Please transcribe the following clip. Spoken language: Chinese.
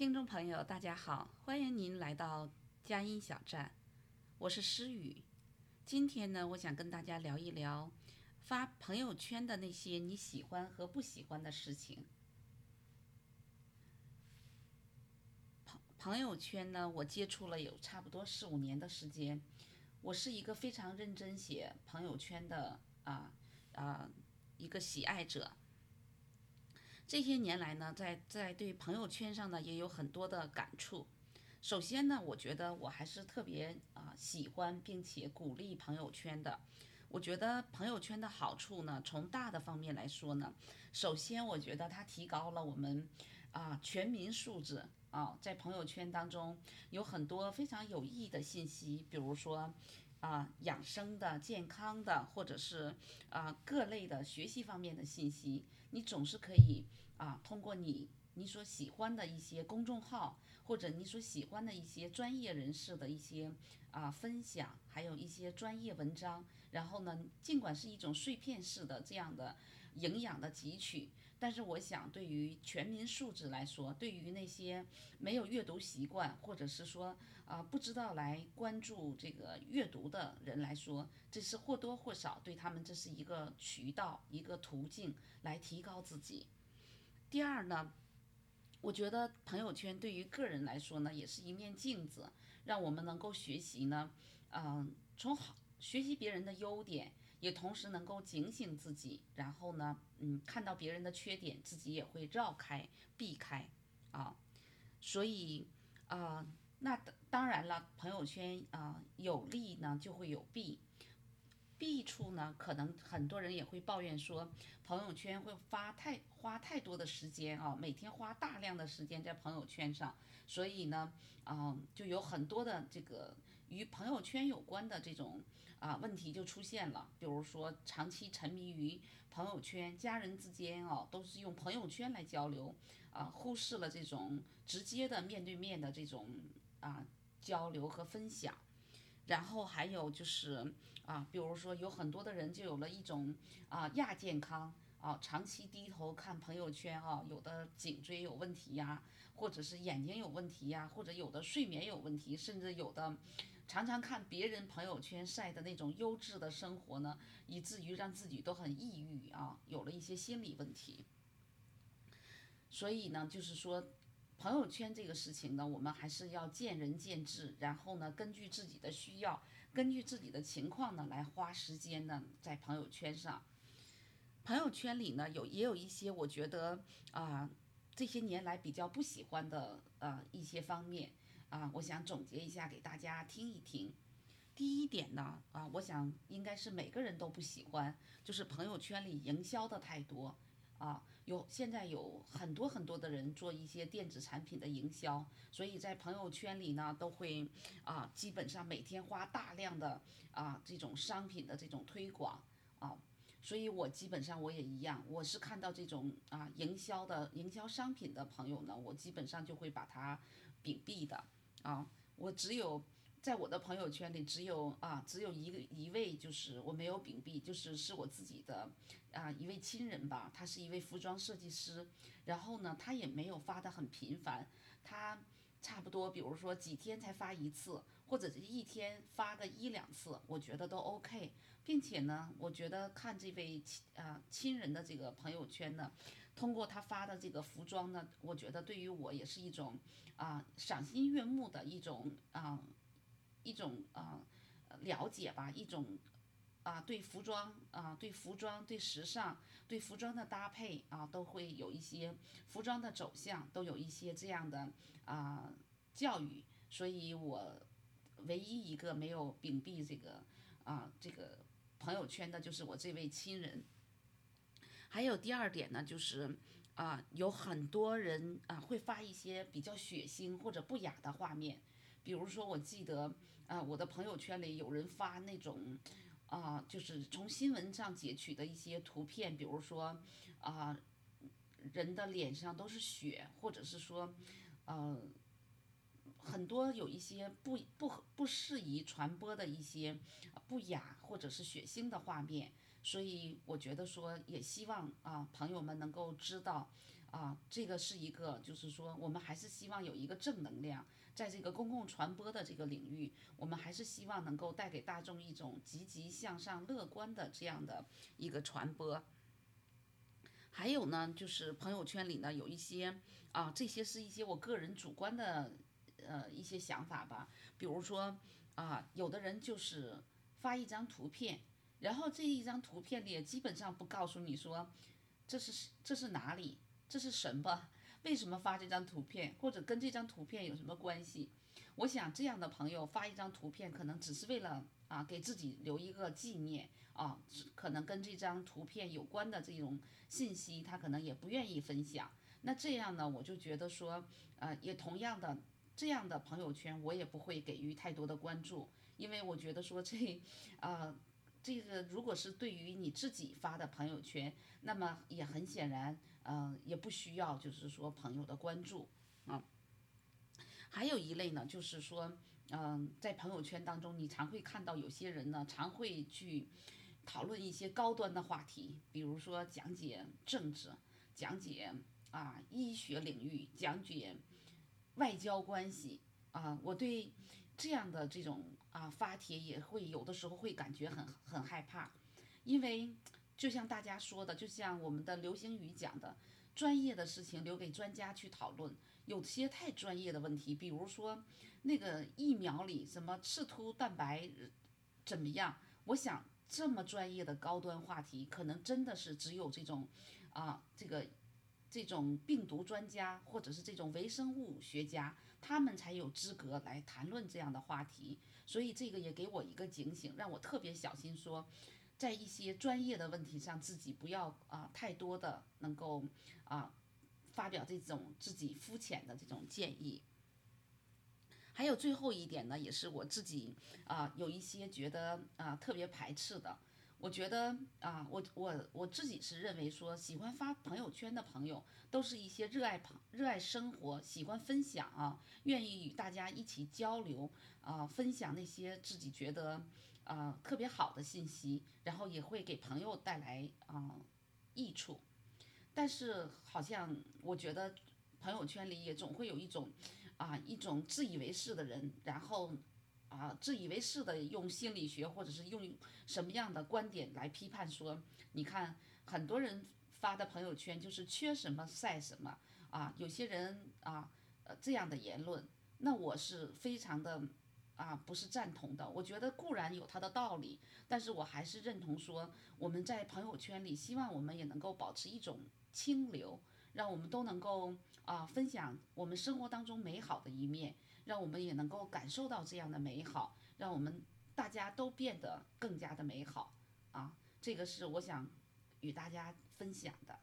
听众朋友，大家好，欢迎您来到佳音小站，我是诗雨。今天呢，我想跟大家聊一聊发朋友圈的那些你喜欢和不喜欢的事情。朋朋友圈呢，我接触了有差不多四五年的时间，我是一个非常认真写朋友圈的啊啊一个喜爱者。这些年来呢，在在对朋友圈上呢也有很多的感触。首先呢，我觉得我还是特别啊喜欢并且鼓励朋友圈的。我觉得朋友圈的好处呢，从大的方面来说呢，首先我觉得它提高了我们啊全民素质啊，在朋友圈当中有很多非常有益的信息，比如说。啊，养生的、健康的，或者是啊各类的学习方面的信息，你总是可以啊通过你你所喜欢的一些公众号，或者你所喜欢的一些专业人士的一些啊分享，还有一些专业文章，然后呢，尽管是一种碎片式的这样的营养的汲取。但是我想，对于全民素质来说，对于那些没有阅读习惯，或者是说啊不知道来关注这个阅读的人来说，这是或多或少对他们这是一个渠道、一个途径来提高自己。第二呢，我觉得朋友圈对于个人来说呢，也是一面镜子，让我们能够学习呢，嗯，从好学习别人的优点。也同时能够警醒自己，然后呢，嗯，看到别人的缺点，自己也会绕开、避开，啊，所以啊，那当然了，朋友圈啊有利呢就会有弊，弊处呢可能很多人也会抱怨说，朋友圈会发太花太多的时间啊，每天花大量的时间在朋友圈上，所以呢，啊，就有很多的这个与朋友圈有关的这种。啊，问题就出现了，比如说长期沉迷于朋友圈，家人之间哦都是用朋友圈来交流，啊，忽视了这种直接的面对面的这种啊交流和分享，然后还有就是啊，比如说有很多的人就有了一种啊亚健康啊，长期低头看朋友圈啊，有的颈椎有问题呀，或者是眼睛有问题呀，或者有的睡眠有问题，甚至有的。常常看别人朋友圈晒的那种优质的生活呢，以至于让自己都很抑郁啊，有了一些心理问题。所以呢，就是说，朋友圈这个事情呢，我们还是要见仁见智，然后呢，根据自己的需要，根据自己的情况呢，来花时间呢，在朋友圈上。朋友圈里呢，有也有一些我觉得啊，这些年来比较不喜欢的呃一些方面。啊，我想总结一下给大家听一听。第一点呢，啊，我想应该是每个人都不喜欢，就是朋友圈里营销的太多。啊，有现在有很多很多的人做一些电子产品的营销，所以在朋友圈里呢，都会啊，基本上每天花大量的啊这种商品的这种推广啊，所以我基本上我也一样，我是看到这种啊营销的营销商品的朋友呢，我基本上就会把它屏蔽的。啊，我只有在我的朋友圈里，只有啊，只有一个一位，就是我没有屏蔽，就是是我自己的啊一位亲人吧，他是一位服装设计师，然后呢，他也没有发的很频繁，他差不多比如说几天才发一次，或者是一天发个一两次，我觉得都 OK，并且呢，我觉得看这位亲啊亲人的这个朋友圈呢。通过他发的这个服装呢，我觉得对于我也是一种啊赏心悦目的一种啊一种啊了解吧，一种啊对服装啊对服装对时尚对服装的搭配啊都会有一些服装的走向都有一些这样的啊教育，所以我唯一一个没有屏蔽这个啊这个朋友圈的就是我这位亲人。还有第二点呢，就是啊，有很多人啊会发一些比较血腥或者不雅的画面，比如说我记得啊，我的朋友圈里有人发那种啊，就是从新闻上截取的一些图片，比如说啊，人的脸上都是血，或者是说呃，很多有一些不不不适宜传播的一些不雅或者是血腥的画面。所以我觉得说，也希望啊朋友们能够知道，啊这个是一个，就是说我们还是希望有一个正能量，在这个公共传播的这个领域，我们还是希望能够带给大众一种积极向上、乐观的这样的一个传播。还有呢，就是朋友圈里呢有一些啊，这些是一些我个人主观的呃一些想法吧，比如说啊，有的人就是发一张图片。然后这一张图片里也基本上不告诉你说，这是这是哪里，这是什么，为什么发这张图片，或者跟这张图片有什么关系？我想这样的朋友发一张图片，可能只是为了啊给自己留一个纪念啊，可能跟这张图片有关的这种信息，他可能也不愿意分享。那这样呢，我就觉得说，呃，也同样的这样的朋友圈，我也不会给予太多的关注，因为我觉得说这，啊。这个如果是对于你自己发的朋友圈，那么也很显然，嗯，也不需要就是说朋友的关注啊。还有一类呢，就是说，嗯，在朋友圈当中，你常会看到有些人呢，常会去讨论一些高端的话题，比如说讲解政治，讲解啊医学领域，讲解外交关系啊。我对这样的这种。啊，发帖也会有的时候会感觉很很害怕，因为就像大家说的，就像我们的流星雨讲的，专业的事情留给专家去讨论。有些太专业的问题，比如说那个疫苗里什么刺突蛋白怎么样？我想这么专业的高端话题，可能真的是只有这种啊这个这种病毒专家或者是这种微生物学家，他们才有资格来谈论这样的话题。所以这个也给我一个警醒，让我特别小心说，在一些专业的问题上，自己不要啊太多的能够啊发表这种自己肤浅的这种建议。还有最后一点呢，也是我自己啊有一些觉得啊特别排斥的。我觉得啊，我我我自己是认为说，喜欢发朋友圈的朋友，都是一些热爱朋热爱生活、喜欢分享啊，愿意与大家一起交流啊，分享那些自己觉得啊特别好的信息，然后也会给朋友带来啊益处。但是好像我觉得朋友圈里也总会有一种啊一种自以为是的人，然后。啊，自以为是的用心理学或者是用什么样的观点来批判说，你看很多人发的朋友圈就是缺什么晒什么啊，有些人啊呃这样的言论，那我是非常的啊不是赞同的。我觉得固然有他的道理，但是我还是认同说我们在朋友圈里，希望我们也能够保持一种清流，让我们都能够啊分享我们生活当中美好的一面。让我们也能够感受到这样的美好，让我们大家都变得更加的美好啊！这个是我想与大家分享的。